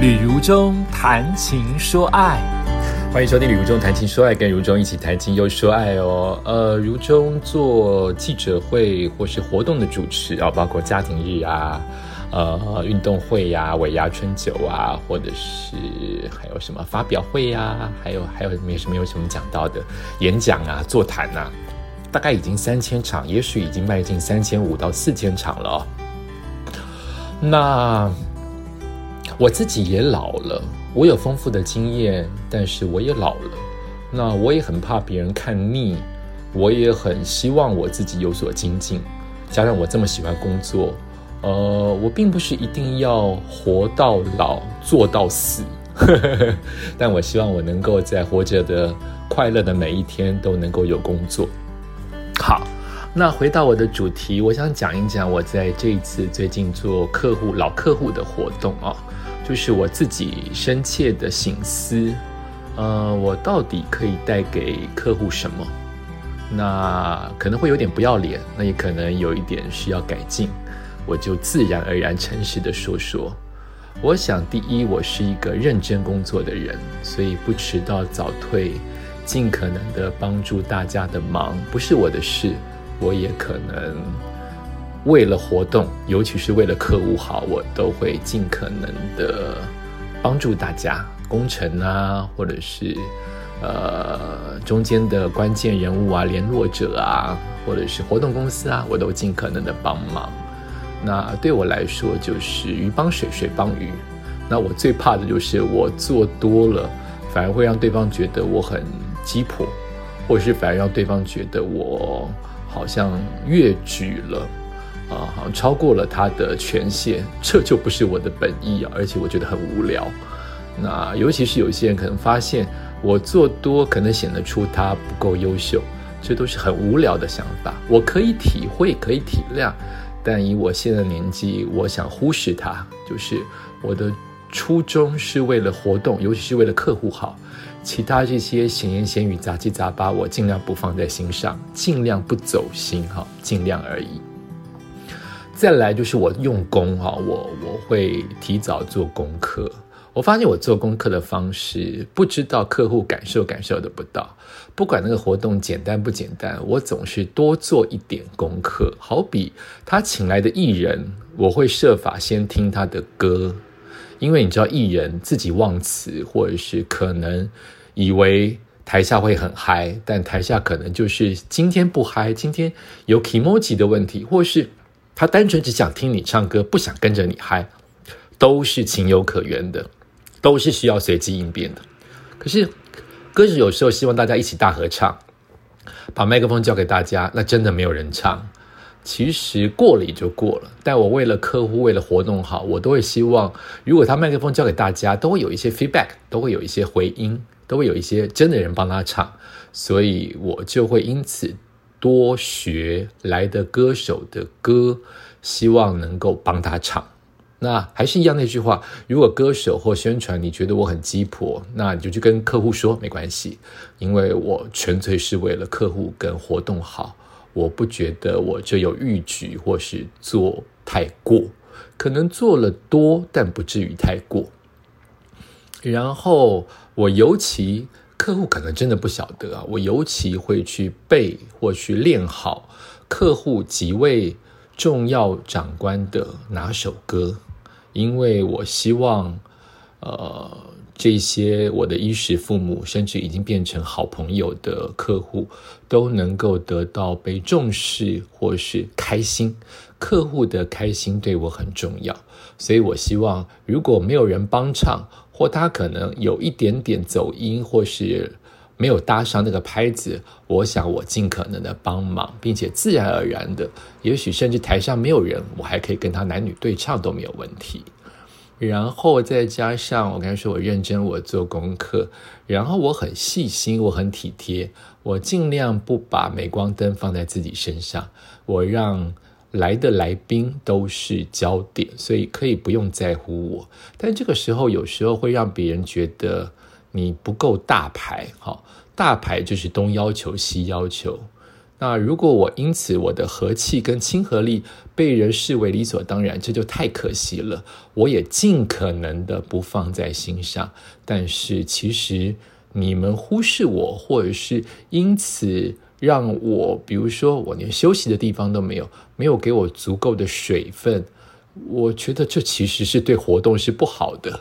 旅如中谈情说爱，欢迎收听《旅如中谈情说爱》，跟如中一起谈情又说爱哦。呃，如中做记者会或是活动的主持啊，包括家庭日啊、呃运动会呀、尾牙春酒啊，或者是还有什么发表会呀，还有还有没什么有什么讲到的演讲啊、座谈啊，大概已经三千场，也许已经迈进三千五到四千场了哦。那。我自己也老了，我有丰富的经验，但是我也老了。那我也很怕别人看腻，我也很希望我自己有所精进。加上我这么喜欢工作，呃，我并不是一定要活到老做到死，但我希望我能够在活着的快乐的每一天都能够有工作。好，那回到我的主题，我想讲一讲我在这一次最近做客户老客户的活动啊。就是我自己深切的醒思，呃，我到底可以带给客户什么？那可能会有点不要脸，那也可能有一点需要改进，我就自然而然诚实的说说。我想，第一，我是一个认真工作的人，所以不迟到早退，尽可能的帮助大家的忙，不是我的事，我也可能。为了活动，尤其是为了客户好，我都会尽可能的帮助大家。工程啊，或者是呃中间的关键人物啊、联络者啊，或者是活动公司啊，我都尽可能的帮忙。那对我来说，就是鱼帮水，水帮鱼。那我最怕的就是我做多了，反而会让对方觉得我很鸡婆，或者是反而让对方觉得我好像越矩了。啊，好像超过了他的权限，这就不是我的本意啊！而且我觉得很无聊。那尤其是有些人可能发现我做多，可能显得出他不够优秀，这都是很无聊的想法。我可以体会，可以体谅，但以我现在年纪，我想忽视他。就是我的初衷是为了活动，尤其是为了客户好，其他这些闲言闲语、杂七杂八，我尽量不放在心上，尽量不走心，哈，尽量而已。再来就是我用功哈，我我会提早做功课。我发现我做功课的方式，不知道客户感受感受得不到。不管那个活动简单不简单，我总是多做一点功课。好比他请来的艺人，我会设法先听他的歌，因为你知道艺人自己忘词，或者是可能以为台下会很嗨，但台下可能就是今天不嗨，今天有 emoji 的问题，或是。他单纯只想听你唱歌，不想跟着你嗨，都是情有可原的，都是需要随机应变的。可是歌手有时候希望大家一起大合唱，把麦克风交给大家，那真的没有人唱。其实过了也就过了。但我为了客户，为了活动好，我都会希望，如果他麦克风交给大家，都会有一些 feedback，都会有一些回音，都会有一些真的人帮他唱，所以我就会因此。多学来的歌手的歌，希望能够帮他唱。那还是一样那句话：如果歌手或宣传你觉得我很鸡婆，那你就去跟客户说没关系，因为我纯粹是为了客户跟活动好，我不觉得我这有逾矩或是做太过，可能做了多，但不至于太过。然后我尤其。客户可能真的不晓得啊，我尤其会去背或去练好客户几位重要长官的哪首歌，因为我希望，呃，这些我的衣食父母，甚至已经变成好朋友的客户，都能够得到被重视或是开心。客户的开心对我很重要，所以我希望如果没有人帮唱。或他可能有一点点走音，或是没有搭上那个拍子，我想我尽可能的帮忙，并且自然而然的，也许甚至台上没有人，我还可以跟他男女对唱都没有问题。然后再加上我刚才说我认真，我做功课，然后我很细心，我很体贴，我尽量不把镁光灯放在自己身上，我让。来的来宾都是焦点，所以可以不用在乎我。但这个时候有时候会让别人觉得你不够大牌，哈，大牌就是东要求西要求。那如果我因此我的和气跟亲和力被人视为理所当然，这就太可惜了。我也尽可能的不放在心上。但是其实你们忽视我，或者是因此让我，比如说我连休息的地方都没有，没有给我足够的水分，我觉得这其实是对活动是不好的。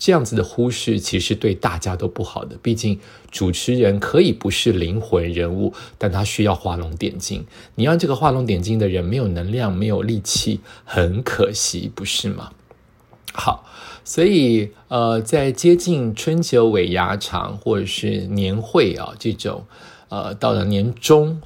这样子的忽视，其实对大家都不好的。毕竟主持人可以不是灵魂人物，但他需要画龙点睛。你让这个画龙点睛的人没有能量、没有力气，很可惜，不是吗？好，所以呃，在接近春节尾牙场或者是年会啊这种，呃，到了年终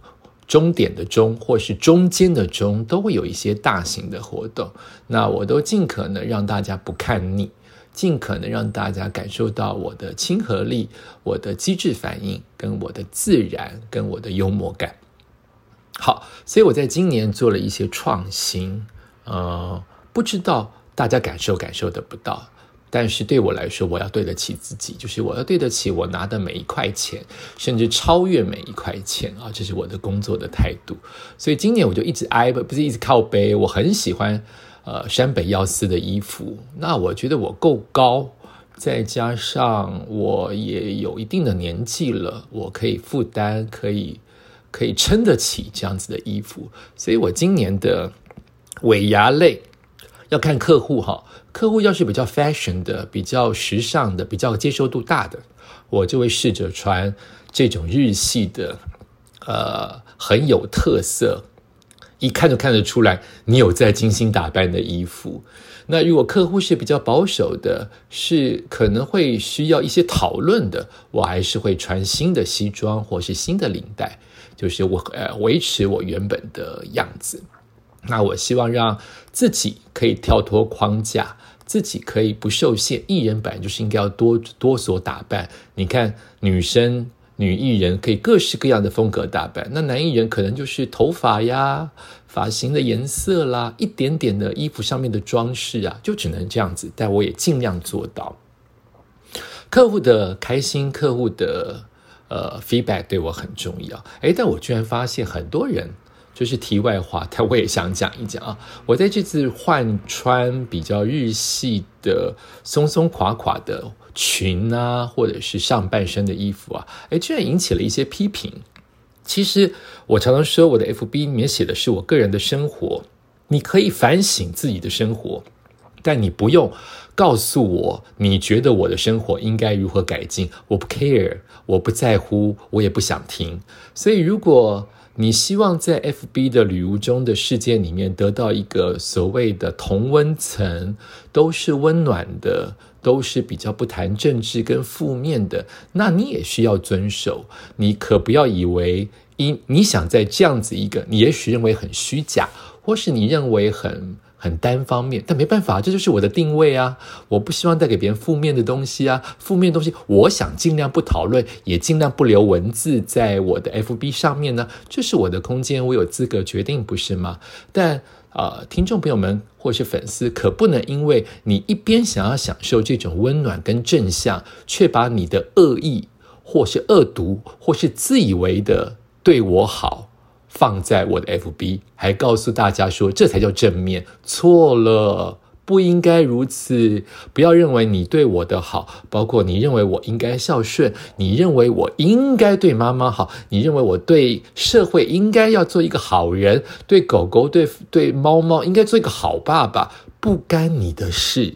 终点的终，或是中间的终，都会有一些大型的活动。那我都尽可能让大家不看腻。尽可能让大家感受到我的亲和力、我的机智反应、跟我的自然、跟我的幽默感。好，所以我在今年做了一些创新，呃，不知道大家感受感受得不到，但是对我来说，我要对得起自己，就是我要对得起我拿的每一块钱，甚至超越每一块钱啊，这是我的工作的态度。所以今年我就一直挨不是一直靠背，我很喜欢。呃，山北耀司的衣服，那我觉得我够高，再加上我也有一定的年纪了，我可以负担，可以可以撑得起这样子的衣服，所以我今年的尾牙类要看客户哈，客户要是比较 fashion 的、比较时尚的、比较接受度大的，我就会试着穿这种日系的，呃，很有特色。一看就看得出来，你有在精心打扮的衣服。那如果客户是比较保守的，是可能会需要一些讨论的，我还是会穿新的西装或是新的领带，就是我呃维持我原本的样子。那我希望让自己可以跳脱框架，自己可以不受限。艺人本来就是应该要多多所打扮。你看女生。女艺人可以各式各样的风格打扮，那男艺人可能就是头发呀、发型的颜色啦、一点点的衣服上面的装饰啊，就只能这样子。但我也尽量做到客户的开心，客户的呃 feedback 对我很重要。诶，但我居然发现很多人就是题外话，但我也想讲一讲啊。我在这次换穿比较日系的松松垮垮的。裙啊，或者是上半身的衣服啊，哎，居然引起了一些批评。其实我常常说，我的 FB 里面写的是我个人的生活，你可以反省自己的生活，但你不用告诉我你觉得我的生活应该如何改进。我不 care，我不在乎，我也不想听。所以，如果你希望在 FB 的旅游中的世界里面得到一个所谓的同温层，都是温暖的。都是比较不谈政治跟负面的，那你也需要遵守。你可不要以为，因你想在这样子一个，你也许认为很虚假，或是你认为很很单方面，但没办法，这就是我的定位啊！我不希望带给别人负面的东西啊，负面东西，我想尽量不讨论，也尽量不留文字在我的 FB 上面呢。这是我的空间，我有资格决定，不是吗？但。啊，听众朋友们或是粉丝，可不能因为你一边想要享受这种温暖跟正向，却把你的恶意或是恶毒或是自以为的对我好放在我的 FB，还告诉大家说这才叫正面，错了。不应该如此，不要认为你对我的好，包括你认为我应该孝顺，你认为我应该对妈妈好，你认为我对社会应该要做一个好人，对狗狗、对对猫猫应该做一个好爸爸，不干你的事，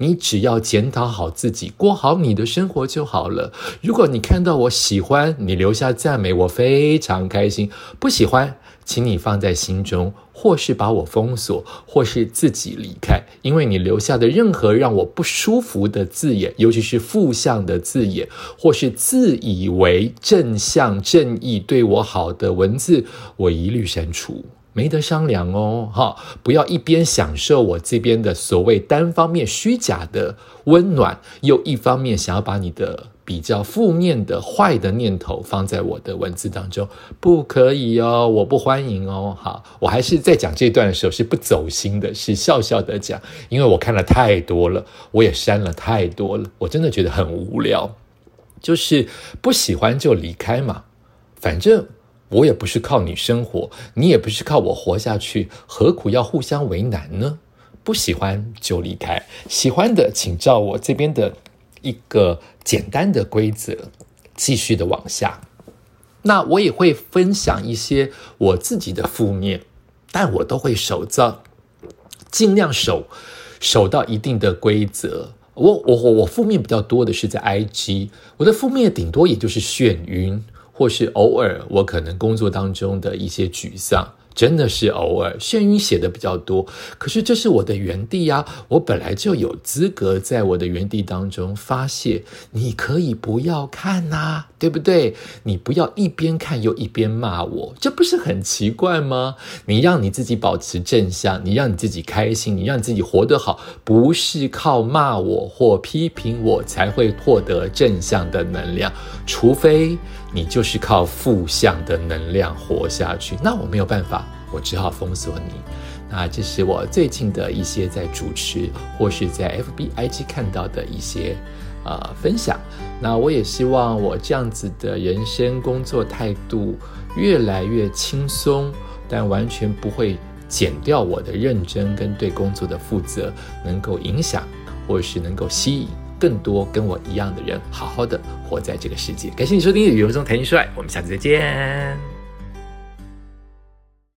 你只要检讨好自己，过好你的生活就好了。如果你看到我喜欢，你留下赞美，我非常开心；不喜欢。请你放在心中，或是把我封锁，或是自己离开，因为你留下的任何让我不舒服的字眼，尤其是负向的字眼，或是自以为正向、正义、对我好的文字，我一律删除，没得商量哦！哈，不要一边享受我这边的所谓单方面虚假的温暖，又一方面想要把你的。比较负面的坏的念头放在我的文字当中，不可以哦，我不欢迎哦。哈，我还是在讲这段的时候是不走心的，是笑笑的讲，因为我看了太多了，我也删了太多了，我真的觉得很无聊，就是不喜欢就离开嘛，反正我也不是靠你生活，你也不是靠我活下去，何苦要互相为难呢？不喜欢就离开，喜欢的请照我这边的一个简单的规则继续的往下。那我也会分享一些我自己的负面，但我都会守着，尽量守守到一定的规则。我我我我负面比较多的是在 IG，我的负面顶多也就是眩晕，或是偶尔我可能工作当中的一些沮丧。真的是偶尔，眩晕写的比较多，可是这是我的原地呀，我本来就有资格在我的原地当中发泄。你可以不要看呐，对不对？你不要一边看又一边骂我，这不是很奇怪吗？你让你自己保持正向，你让你自己开心，你让你自己活得好，不是靠骂我或批评我才会获得正向的能量，除非。你就是靠负向的能量活下去，那我没有办法，我只好封锁你。那这是我最近的一些在主持或是在 FBIG 看到的一些呃分享。那我也希望我这样子的人生工作态度越来越轻松，但完全不会减掉我的认真跟对工作的负责，能够影响或是能够吸引。更多跟我一样的人，好好的活在这个世界。感谢你收听《旅游中谈情说爱》，我们下次再见。